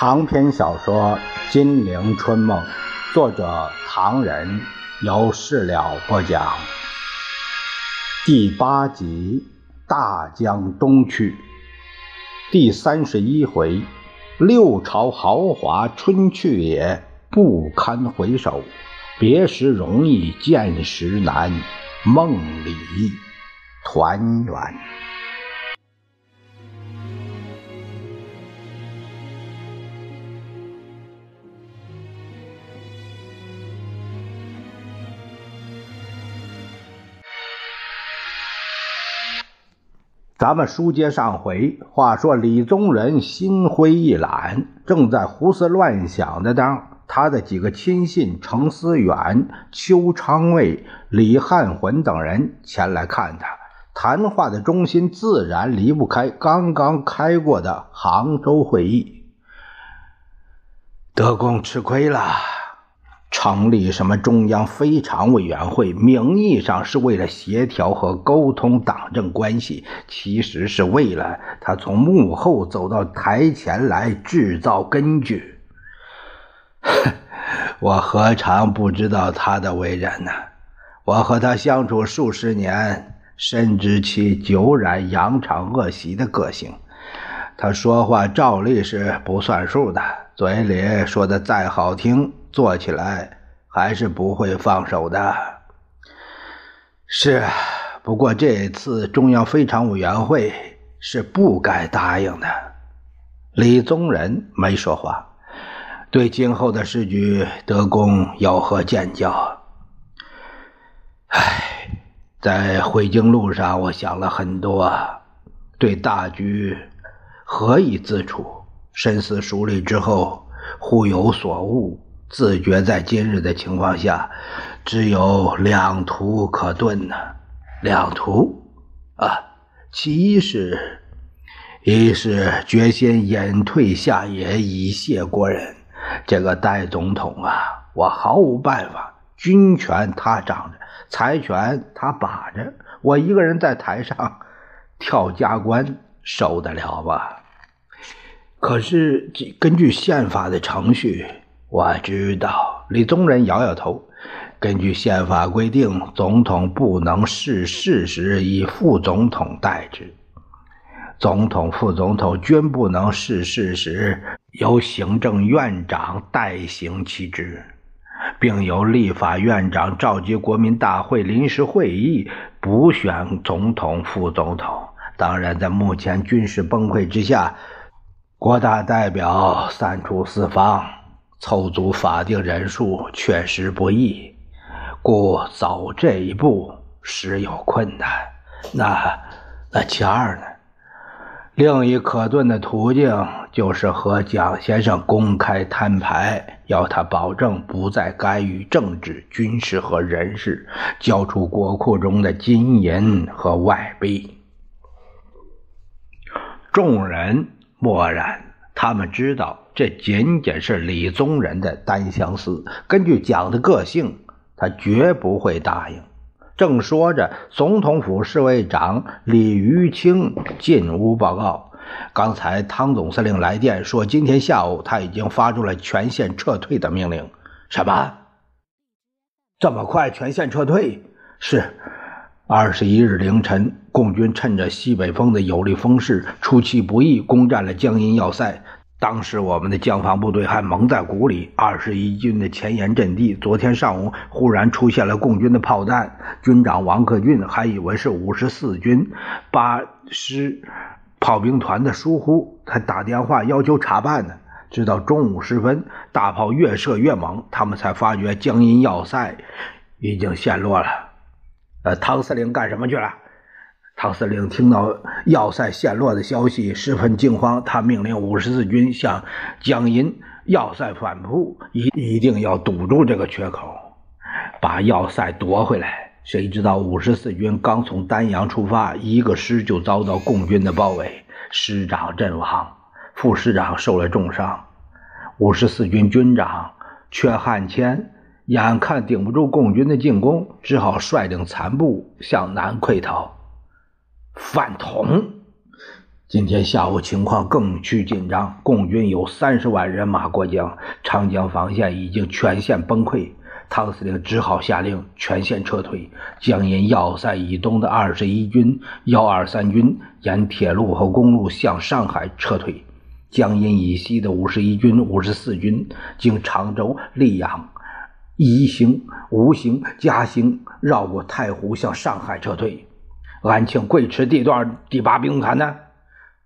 长篇小说《金陵春梦》，作者唐人，由事了播讲。第八集《大江东去》，第三十一回：六朝豪华春去也，不堪回首；别时容易见时难，梦里团圆。咱们书接上回，话说李宗仁心灰意懒，正在胡思乱想的当，他的几个亲信程思远、邱昌卫、李汉魂等人前来看他。谈话的中心自然离不开刚刚开过的杭州会议。德公吃亏了。成立什么中央非常委员会，名义上是为了协调和沟通党政关系，其实是为了他从幕后走到台前来制造根据。我何尝不知道他的为人呢？我和他相处数十年，深知其久染扬长恶习的个性。他说话照例是不算数的，嘴里说的再好听。做起来还是不会放手的。是，不过这次中央非常委员会是不该答应的。李宗仁没说话，对今后的时局，德公有何见教？唉，在回京路上，我想了很多，对大局何以自处？深思熟虑之后，忽有所悟。自觉在今日的情况下，只有两途可遁呢。两途啊，其一是，一是决心隐退下野，以谢国人。这个戴总统啊，我毫无办法。军权他掌着，财权他把着，我一个人在台上跳加官，受得了吗？可是根据宪法的程序。我知道，李宗仁摇摇头。根据宪法规定，总统不能逝世时以副总统代之，总统、副总统均不能逝世时由行政院长代行其职，并由立法院长召集国民大会临时会议补选总统、副总统。当然，在目前军事崩溃之下，国大代表散出四方。凑足法定人数确实不易，故走这一步实有困难。那那其二呢？另一可遁的途径就是和蒋先生公开摊牌，要他保证不再干预政治、军事和人事，交出国库中的金银和外币。众人默然，他们知道。这仅仅是李宗仁的单相思。根据蒋的个性，他绝不会答应。正说着，总统府侍卫长李余清进屋报告：刚才汤总司令来电说，今天下午他已经发出了全线撤退的命令。什么？这么快全线撤退？是。二十一日凌晨，共军趁着西北风的有利风势，出其不意攻占了江阴要塞。当时我们的江防部队还蒙在鼓里，二十一军的前沿阵地。昨天上午忽然出现了共军的炮弹，军长王克俊还以为是五十四军八师炮兵团的疏忽，才打电话要求查办呢。直到中午时分，大炮越射越猛，他们才发觉江阴要塞已经陷落了。呃，汤司令干什么去了？汤司令听到要塞陷落的消息，十分惊慌。他命令五十四军向江阴要塞反扑，一一定要堵住这个缺口，把要塞夺回来。谁知道五十四军刚从丹阳出发，一个师就遭到共军的包围，师长阵亡，副师长受了重伤。五十四军军长阙汉骞眼看顶不住共军的进攻，只好率领残部向南溃逃。饭桶，今天下午情况更趋紧张，共军有三十万人马过江，长江防线已经全线崩溃。汤司令只好下令全线撤退。江阴要塞以东的二十一军、幺二三军沿铁路和公路向上海撤退。江阴以西的五十一军、五十四军经常州、溧阳、宜兴、吴兴、嘉兴，绕过太湖向上海撤退。安庆贵池地段第八兵团呢？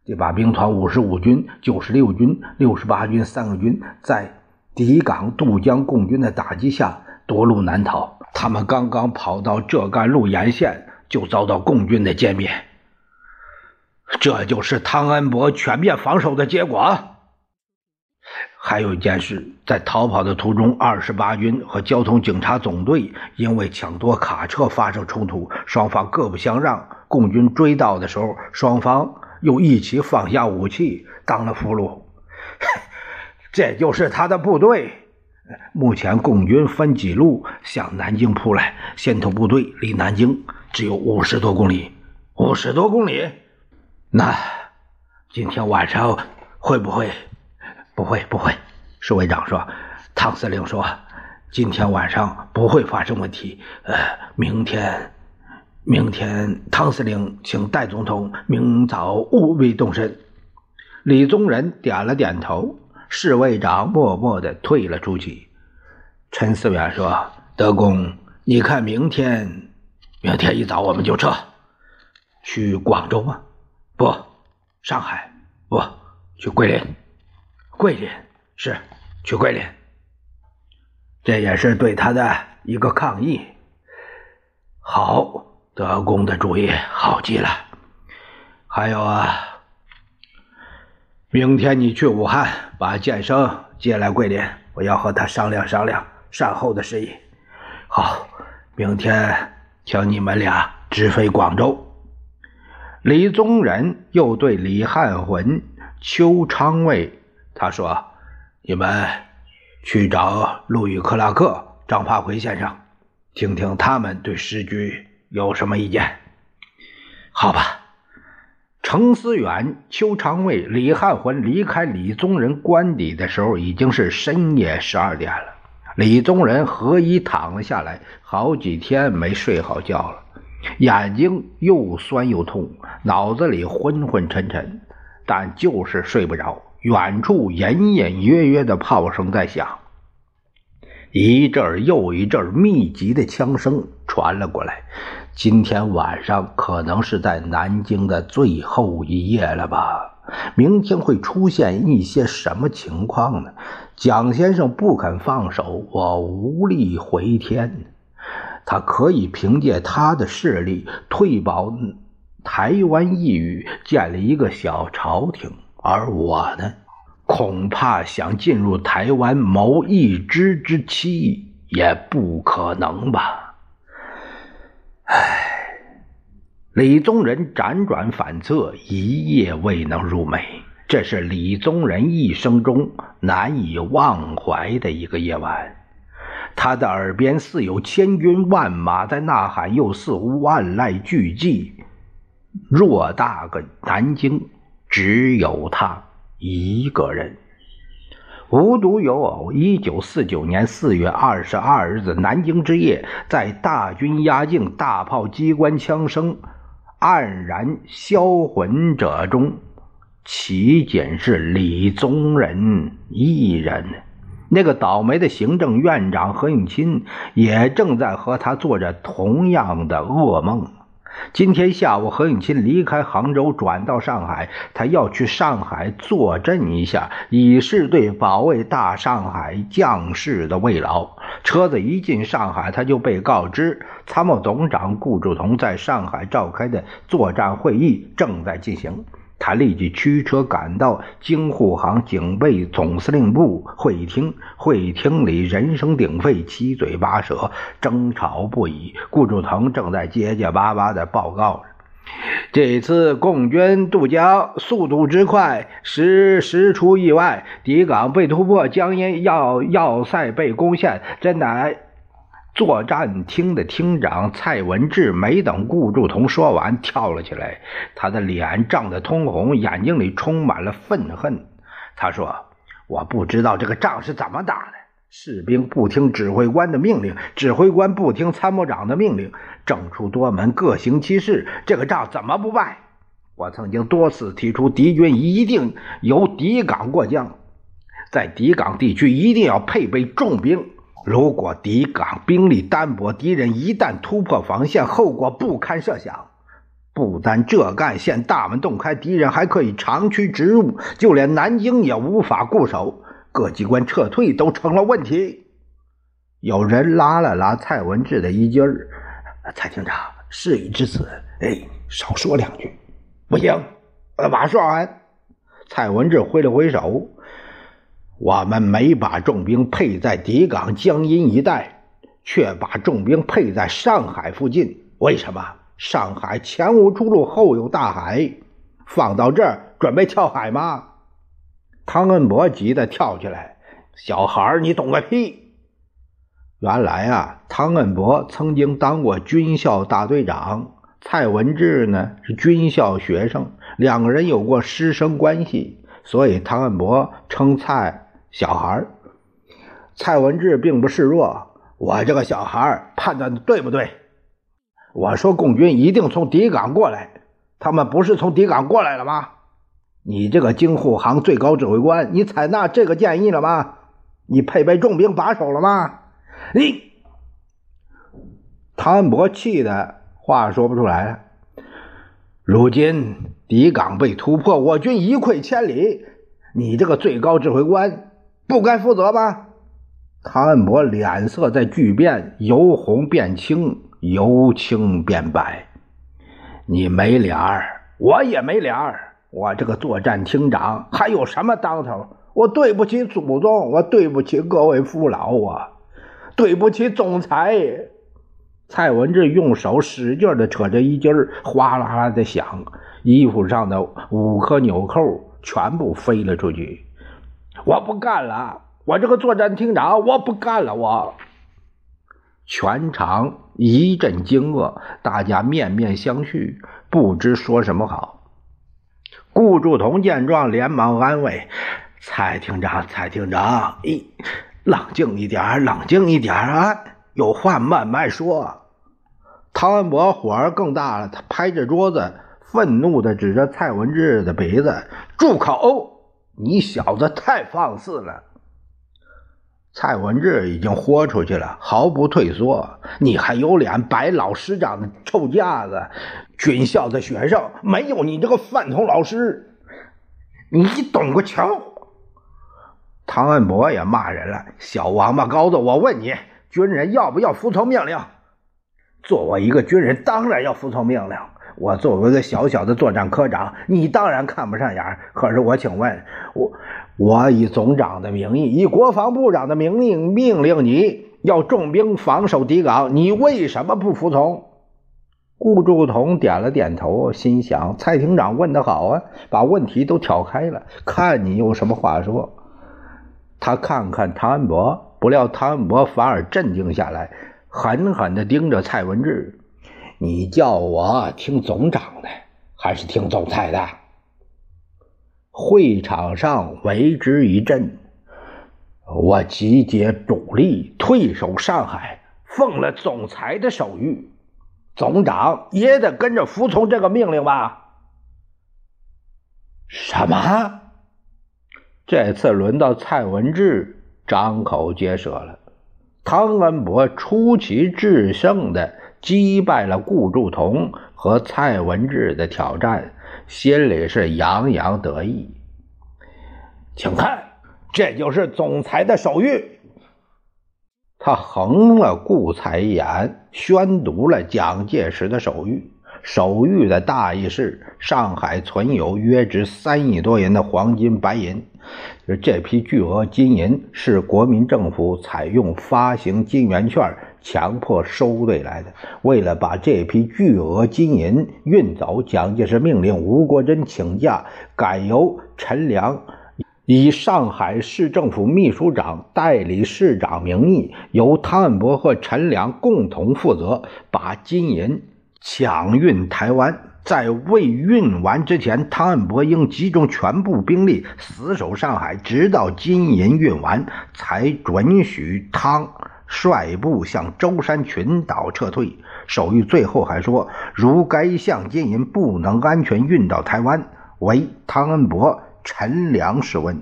第八兵团五十五军、九十六军、六十八军三个军在敌港渡江共军的打击下。夺路难逃，他们刚刚跑到浙赣路沿线，就遭到共军的歼灭。这就是汤恩伯全面防守的结果。还有一件事，在逃跑的途中，二十八军和交通警察总队因为抢夺卡车发生冲突，双方各不相让。共军追到的时候，双方又一起放下武器，当了俘虏。这就是他的部队。目前共军分几路向南京扑来，先头部队离南京只有五十多公里。五十多公里，那今天晚上会不会？不会，不会。侍卫长说：“汤司令说，今天晚上不会发生问题。呃，明天，明天，汤司令请戴总统明早务必动身。”李宗仁点了点头。侍卫长默默地退了出去。陈思远说：“德公，你看明天，明天一早我们就撤，去广州吗？不，上海？不，去桂林。桂林是去桂林。这也是对他的一个抗议。好，德公的主意好极了。还有啊。”明天你去武汉，把建生接来桂林，我要和他商量商量善后的事宜。好，明天请你们俩直飞广州。李宗仁又对李汉魂、邱昌卫他说：“你们去找路易克拉克、张发奎先生，听听他们对时局有什么意见。”好吧。程思远、邱长卫、李汉魂离开李宗仁官邸的时候，已经是深夜十二点了。李宗仁合衣躺了下来，好几天没睡好觉了，眼睛又酸又痛，脑子里昏昏沉沉，但就是睡不着。远处隐隐约约的炮声在响，一阵又一阵密集的枪声传了过来。今天晚上可能是在南京的最后一夜了吧？明天会出现一些什么情况呢？蒋先生不肯放手，我无力回天。他可以凭借他的势力退保台湾一隅，建立一个小朝廷，而我呢，恐怕想进入台湾谋一之之妻也不可能吧。唉，李宗仁辗转反侧，一夜未能入寐。这是李宗仁一生中难以忘怀的一个夜晚。他的耳边似有千军万马在呐喊，又似乎万籁俱寂。偌大个南京，只有他一个人。无独有偶，一九四九年四月二十二日的南京之夜，在大军压境、大炮、机关枪声黯然销魂者中，岂仅是李宗仁一人？那个倒霉的行政院长何应钦也正在和他做着同样的噩梦。今天下午，何应钦离开杭州，转到上海。他要去上海坐镇一下，以示对保卫大上海将士的慰劳。车子一进上海，他就被告知，参谋总长顾祝同在上海召开的作战会议正在进行。他立即驱车赶到京沪杭警备总司令部会议厅，会议厅里人声鼎沸，七嘴八舌，争吵不已。顾祝同正在结结巴巴地报告着：“这次共军渡江速度之快，时时出意外，敌港被突破，江阴要要塞被攻陷，真乃作战厅的厅长蔡文志没等顾祝同说完，跳了起来，他的脸涨得通红，眼睛里充满了愤恨。他说：“我不知道这个仗是怎么打的。士兵不听指挥官的命令，指挥官不听参谋长的命令，政出多门，各行其事，这个仗怎么不败？我曾经多次提出，敌军一定由敌港过江。”在敌港地区一定要配备重兵。如果敌港兵力单薄，敌人一旦突破防线，后果不堪设想。不单浙赣县大门洞开，敌人还可以长驱直入，就连南京也无法固守。各机关撤退都成了问题。有人拉了拉蔡文志的衣襟儿：“蔡厅长，事已至此，哎，少说两句。”不行，把说完。蔡文志挥了挥手。我们没把重兵配在敌港江阴一带，却把重兵配在上海附近。为什么？上海前无出路，后有大海，放到这儿准备跳海吗？汤恩伯急得跳起来：“小孩你懂个屁！”原来啊，汤恩伯曾经当过军校大队长，蔡文志呢是军校学生，两个人有过师生关系，所以汤恩伯称蔡。小孩蔡文治并不示弱。我这个小孩判断的对不对？我说共军一定从敌港过来，他们不是从敌港过来了吗？你这个京沪杭最高指挥官，你采纳这个建议了吗？你配备重兵把守了吗？你，唐恩伯气的话说不出来了。如今敌港被突破，我军一溃千里，你这个最高指挥官。不该负责吧？唐恩伯脸色在巨变，由红变青，由青变白。你没脸儿，我也没脸儿。我这个作战厅长还有什么当头？我对不起祖宗，我对不起各位父老啊，对不起总裁。蔡文志用手使劲的扯着衣襟哗啦啦的响，衣服上的五颗纽扣全部飞了出去。我不干了！我这个作战厅长，我不干了！我全场一阵惊愕，大家面面相觑，不知说什么好。顾祝同见状，连忙安慰蔡厅长：“蔡厅长，一，冷静一点，冷静一点啊！有话慢慢说。”汤文博火儿更大了，他拍着桌子，愤怒地指着蔡文志的鼻子：“住口！”你小子太放肆了！蔡文志已经豁出去了，毫不退缩。你还有脸摆老师长的臭架子？军校的学生没有你这个饭桶老师，你懂个球！唐恩伯也骂人了：“小王八羔子！我问你，军人要不要服从命令？作为一个军人，当然要服从命令。”我作为一个小小的作战科长，你当然看不上眼。可是我请问，我我以总长的名义，以国防部长的名令命令你要重兵防守敌港，你为什么不服从？顾祝同点了点头，心想：蔡厅长问得好啊，把问题都挑开了，看你有什么话说。他看看汤恩伯，不料汤恩伯反而镇静下来，狠狠地盯着蔡文志。你叫我听总长的，还是听总裁的？会场上为之一振。我集结主力，退守上海，奉了总裁的手谕，总长也得跟着服从这个命令吧？什么？这次轮到蔡文志张口结舌了。汤恩伯出奇制胜的。击败了顾祝同和蔡文志的挑战，心里是洋洋得意。请看，这就是总裁的手谕。他横了顾才一眼，宣读了蒋介石的手谕。手谕的大意是：上海存有约值三亿多元的黄金白银。就这批巨额金银是国民政府采用发行金圆券强迫收队来的。为了把这批巨额金银运走，蒋介石命令吴国桢请假，改由陈良以上海市政府秘书长代理市长名义，由汤恩伯和陈良共同负责，把金银抢运台湾。在未运完之前，汤恩伯应集中全部兵力死守上海，直到金银运完，才准许汤率部向舟山群岛撤退。手谕最后还说，如该项金银不能安全运到台湾，为汤恩伯、陈良试问。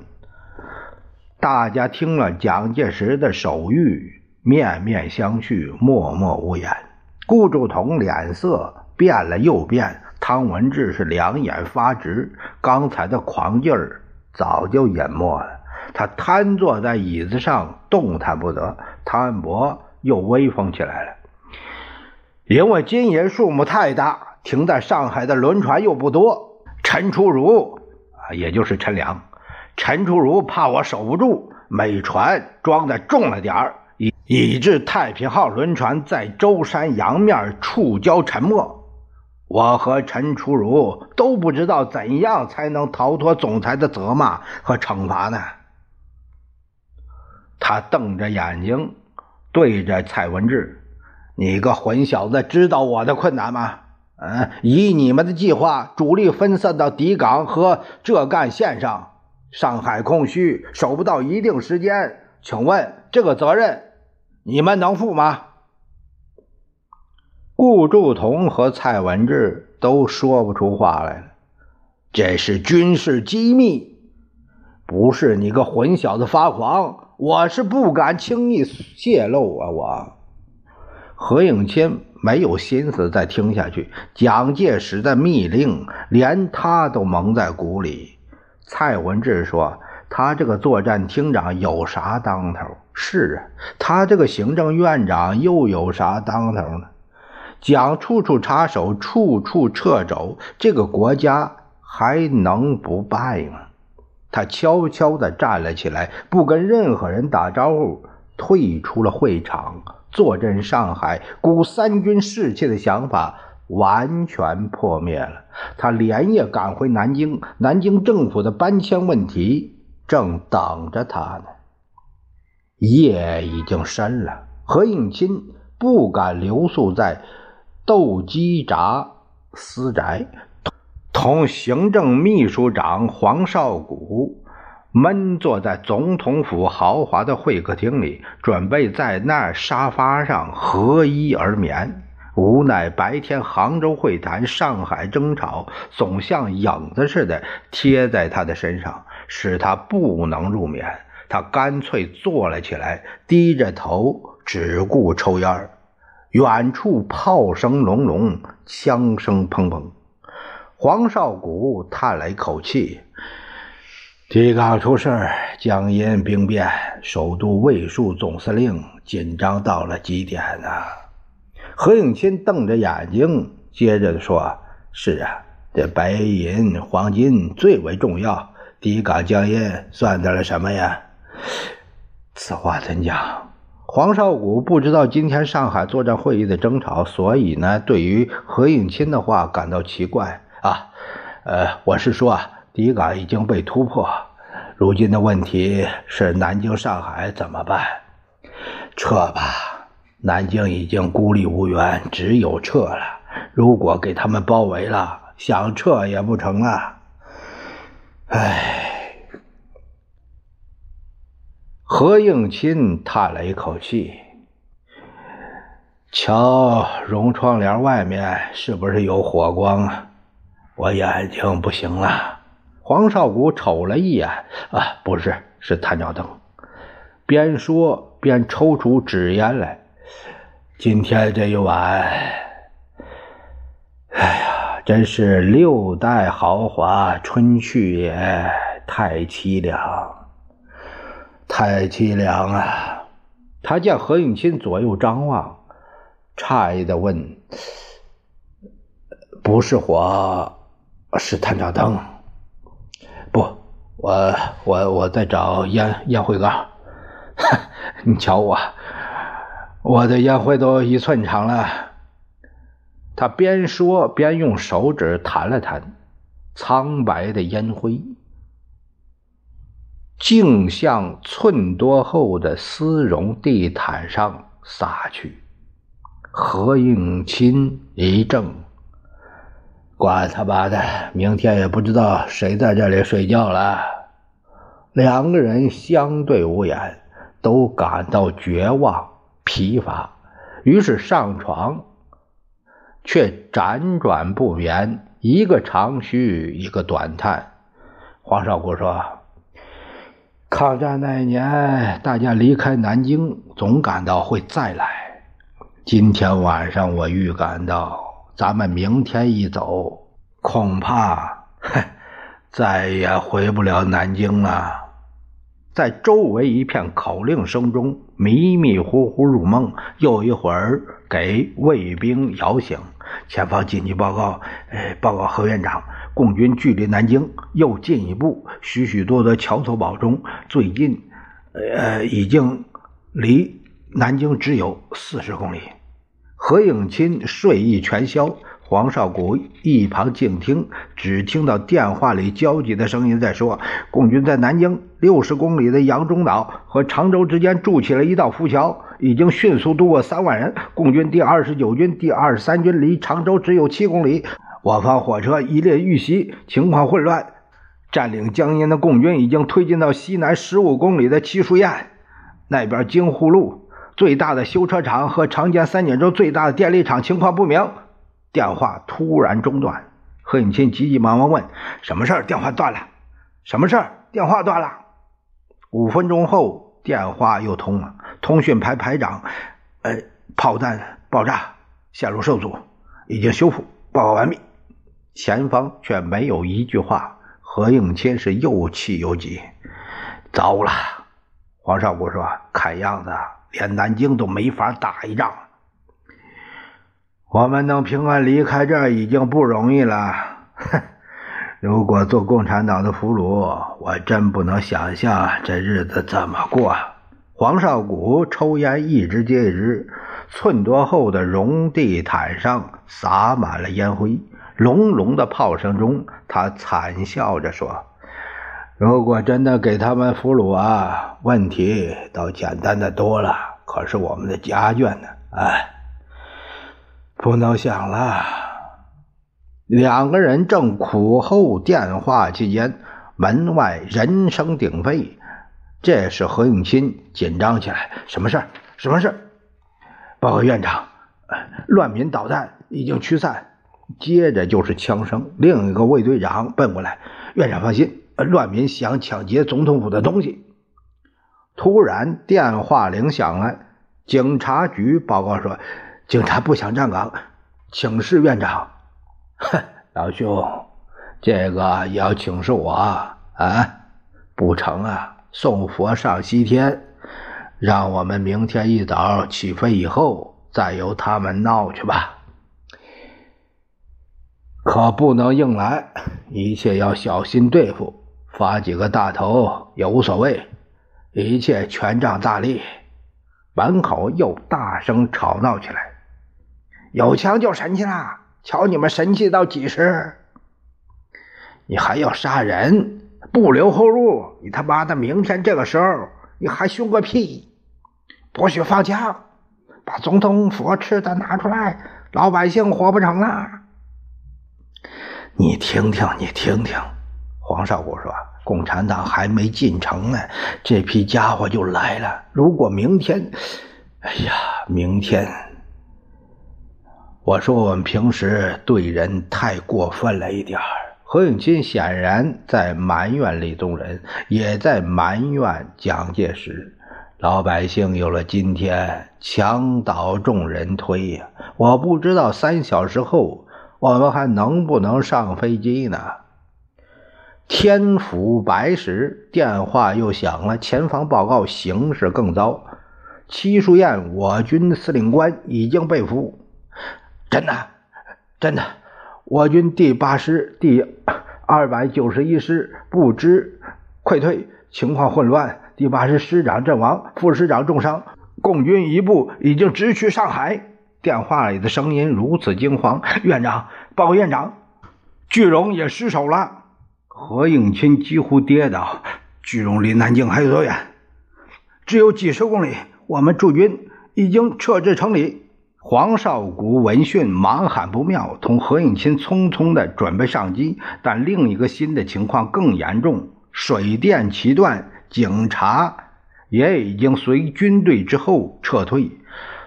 大家听了蒋介石的手谕，面面相觑，默默无言。顾祝同脸色变了又变。汤文志是两眼发直，刚才的狂劲儿早就淹没了。他瘫坐在椅子上，动弹不得。汤恩伯又威风起来了，因为金银数目太大，停在上海的轮船又不多。陈初如啊，也就是陈良，陈初如怕我守不住，每船装的重了点儿，以以致太平号轮船在舟山洋面触礁沉没。我和陈初如都不知道怎样才能逃脱总裁的责骂和惩罚呢。他瞪着眼睛，对着蔡文志：“你个混小子，知道我的困难吗？嗯，以你们的计划，主力分散到底港和浙赣线上，上海空虚，守不到一定时间。请问这个责任，你们能负吗？”顾祝同和蔡文志都说不出话来了。这是军事机密，不是你个混小子发狂，我是不敢轻易泄露啊！我何应钦没有心思再听下去，蒋介石的密令连他都蒙在鼓里。蔡文志说：“他这个作战厅长有啥当头？是啊，他这个行政院长又有啥当头呢？”蒋处处插手，处处掣肘，这个国家还能不败吗？他悄悄地站了起来，不跟任何人打招呼，退出了会场。坐镇上海、鼓三军士气的想法完全破灭了。他连夜赶回南京，南京政府的搬迁问题正等着他呢。夜已经深了，何应钦不敢留宿在。斗鸡闸私宅，同行政秘书长黄绍谷闷坐在总统府豪华的会客厅里，准备在那沙发上合衣而眠。无奈白天杭州会谈、上海争吵，总像影子似的贴在他的身上，使他不能入眠。他干脆坐了起来，低着头，只顾抽烟。远处炮声隆隆，枪声砰砰。黄绍谷叹了一口气：“提纲出事江阴兵变，首都卫戍总司令紧张到了极点呢。”何应钦瞪着眼睛，接着说：“是啊，这白银、黄金最为重要。抵港江阴算得了什么呀？此话怎讲？”黄绍谷不知道今天上海作战会议的争吵，所以呢，对于何应钦的话感到奇怪啊。呃，我是说啊，敌港已经被突破，如今的问题是南京、上海怎么办？撤吧，南京已经孤立无援，只有撤了。如果给他们包围了，想撤也不成啊。唉。何应钦叹了一口气：“瞧，绒窗帘外面是不是有火光啊？我眼睛不行了。”黄少谷瞅了一眼：“啊，不是，是探照灯。”边说边抽出纸烟来。今天这一晚，哎呀，真是六代豪华春去也，太凄凉。太凄凉啊！他见何应钦左右张望，诧异的问：“不是火，是探照灯？不，我我我在找烟烟灰缸。你瞧我，我的烟灰都一寸长了。”他边说边用手指弹了弹苍白的烟灰。竟向寸多厚的丝绒地毯上洒去。何应钦一怔，管他妈的，明天也不知道谁在这里睡觉了。两个人相对无言，都感到绝望、疲乏，于是上床，却辗转不眠，一个长吁，一个短叹。黄少谷说。抗战那一年，大家离开南京，总感到会再来。今天晚上，我预感到，咱们明天一走，恐怕再也回不了南京了。在周围一片口令声中，迷迷糊糊入梦，又一会儿给卫兵摇醒。前方紧急报告，哎，报告何院长。共军距离南京又进一步，许许多多桥头堡中，最近，呃，已经离南京只有四十公里。何应钦睡意全消，黄少谷一旁静听，只听到电话里焦急的声音在说：“共军在南京六十公里的杨中岛和常州之间筑起了一道浮桥，已经迅速渡过三万人。共军第二十九军、第二十三军离常州只有七公里。”我方火车一列遇袭，情况混乱。占领江阴的共军已经推进到西南十五公里的七书堰那边，京沪路最大的修车厂和长江三角洲最大的电力厂情况不明。电话突然中断，何应钦急急忙忙问：“什么事儿？”电话断了。什么事儿？电话断了。五分钟后，电话又通了。通讯排排长：“呃，炮弹爆炸，线路受阻，已经修复，报告完毕。”前方却没有一句话。何应钦是又气又急，糟了！黄少谷说：“看样子连南京都没法打一仗。我们能平安离开这儿已经不容易了。哼，如果做共产党的俘虏，我真不能想象这日子怎么过。”黄少谷抽烟一支接一支，寸多厚的绒地毯上洒满了烟灰。隆隆的炮声中，他惨笑着说：“如果真的给他们俘虏啊，问题倒简单的多了。可是我们的家眷呢？哎，不能想了。”两个人正苦候电话期间，门外人声鼎沸。这时何应钦紧张起来：“什么事儿？什么事儿？”报告院长：“乱民导弹已经驱散。”接着就是枪声，另一个卫队长奔过来：“院长放心，乱民想抢劫总统府的东西。”突然电话铃响了，警察局报告说：“警察不想站岗，请示院长。”哼，老兄，这个要请示我啊？不成啊！送佛上西天，让我们明天一早起飞以后，再由他们闹去吧。可不能硬来，一切要小心对付。发几个大头也无所谓，一切权杖大力。门口又大声吵闹起来：“有枪就神气啦，瞧你们神气到几时？你还要杀人，不留后路！你他妈的明天这个时候，你还凶个屁！不许放枪，把总统府吃的拿出来，老百姓活不成了。”你听听，你听听，黄少谷说：“共产党还没进城呢，这批家伙就来了。如果明天，哎呀，明天，我说我们平时对人太过分了一点儿。”何应钦显然在埋怨李宗仁，也在埋怨蒋介石。老百姓有了今天，墙倒众人推呀！我不知道三小时后。我们还能不能上飞机呢？天府白石，电话又响了。前方报告，形势更糟。戚书燕，我军司令官已经被俘。真的，真的。我军第八师第二百九十一师不知溃退，情况混乱。第八师师长阵亡，副师长重伤。共军一部已经直趋上海。电话里的声音如此惊慌，院长，报告院长，巨龙也失手了。何应钦几乎跌倒，句容离南京还有多远？只有几十公里。我们驻军已经撤至城里。黄少谷闻讯，忙喊不妙，同何应钦匆匆的准备上机。但另一个新的情况更严重，水电齐断，警察也已经随军队之后撤退，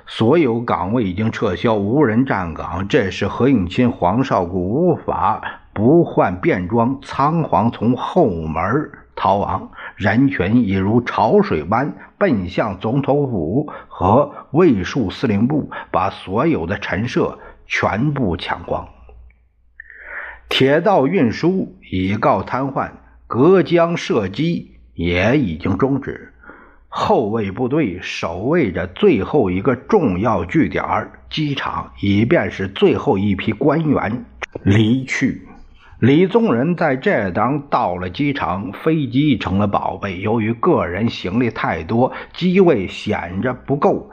所有岗位已经撤销，无人站岗。这时何应钦、黄少谷无法不换便装，仓皇从后门逃亡。人群已如潮水般奔向总统府和卫戍司令部，把所有的陈设全部抢光。铁道运输已告瘫痪，隔江射击也已经终止。后卫部队守卫着最后一个重要据点——机场，以便使最后一批官员离去。李宗仁在这当到了机场，飞机成了宝贝。由于个人行李太多，机位显着不够。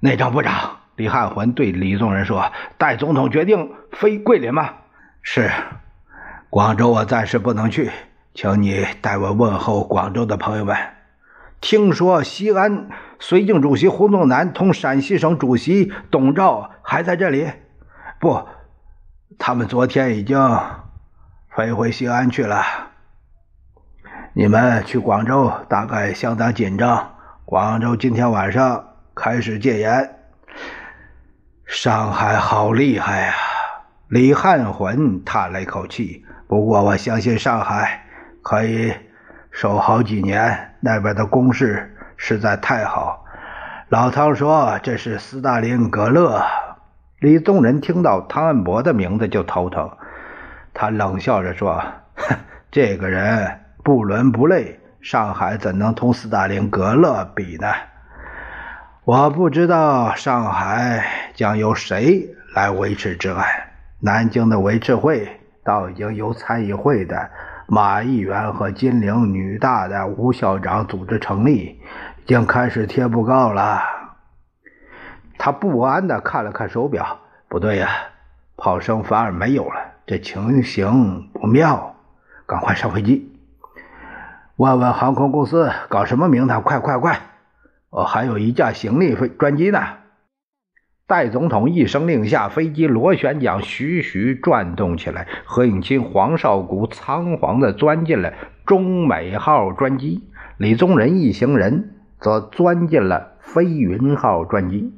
内政部长李汉魂对李宗仁说：“代总统决定飞桂林吗？”“是。”“广州我暂时不能去，请你代我问候广州的朋友们。听说西安绥靖主席胡宗南同陕西省主席董兆还在这里？不，他们昨天已经。”飞回西安去了。你们去广州大概相当紧张。广州今天晚上开始戒严。上海好厉害呀！李汉魂叹了一口气。不过我相信上海可以守好几年。那边的攻势实在太好。老汤说这是斯大林格勒。李宗仁听到汤恩伯的名字就头疼。他冷笑着说：“ 这个人不伦不类，上海怎能同斯大林格勒比呢？我不知道上海将由谁来维持治安。南京的维持会倒已经由参议会的马议员和金陵女大的吴校长组织成立，已经开始贴布告了。”他不安地看了看手表，不对呀，炮声反而没有了。这情形不妙，赶快上飞机，问问航空公司搞什么名堂？快快快！我还有一架行李飞专机呢。戴总统一声令下，飞机螺旋桨徐徐转动起来。何应钦、黄绍谷仓皇地钻进了中美号专机，李宗仁一行人则钻进了飞云号专机。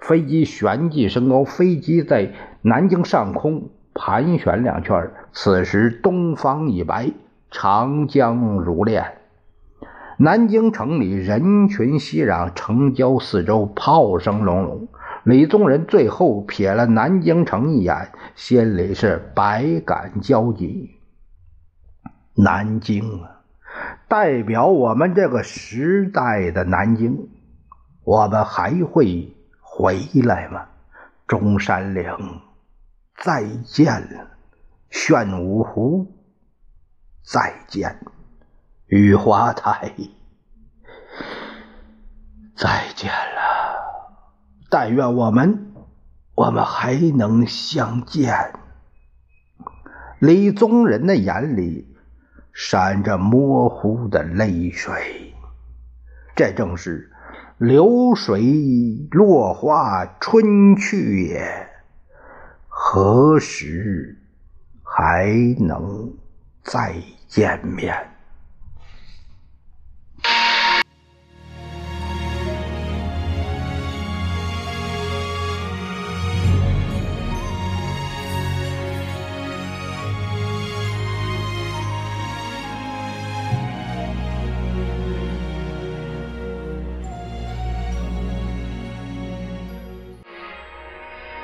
飞机旋即升高，飞机在南京上空。盘旋两圈，此时东方已白，长江如练。南京城里人群熙攘，城郊四周炮声隆隆。李宗仁最后瞥了南京城一眼，心里是百感交集。南京啊，代表我们这个时代的南京，我们还会回来吗？中山陵。再见。了，玄武湖。再见，雨花台。再见了，但愿我们，我们还能相见。李宗仁的眼里闪着模糊的泪水，这正是流水落花春去也。何时还能再见面？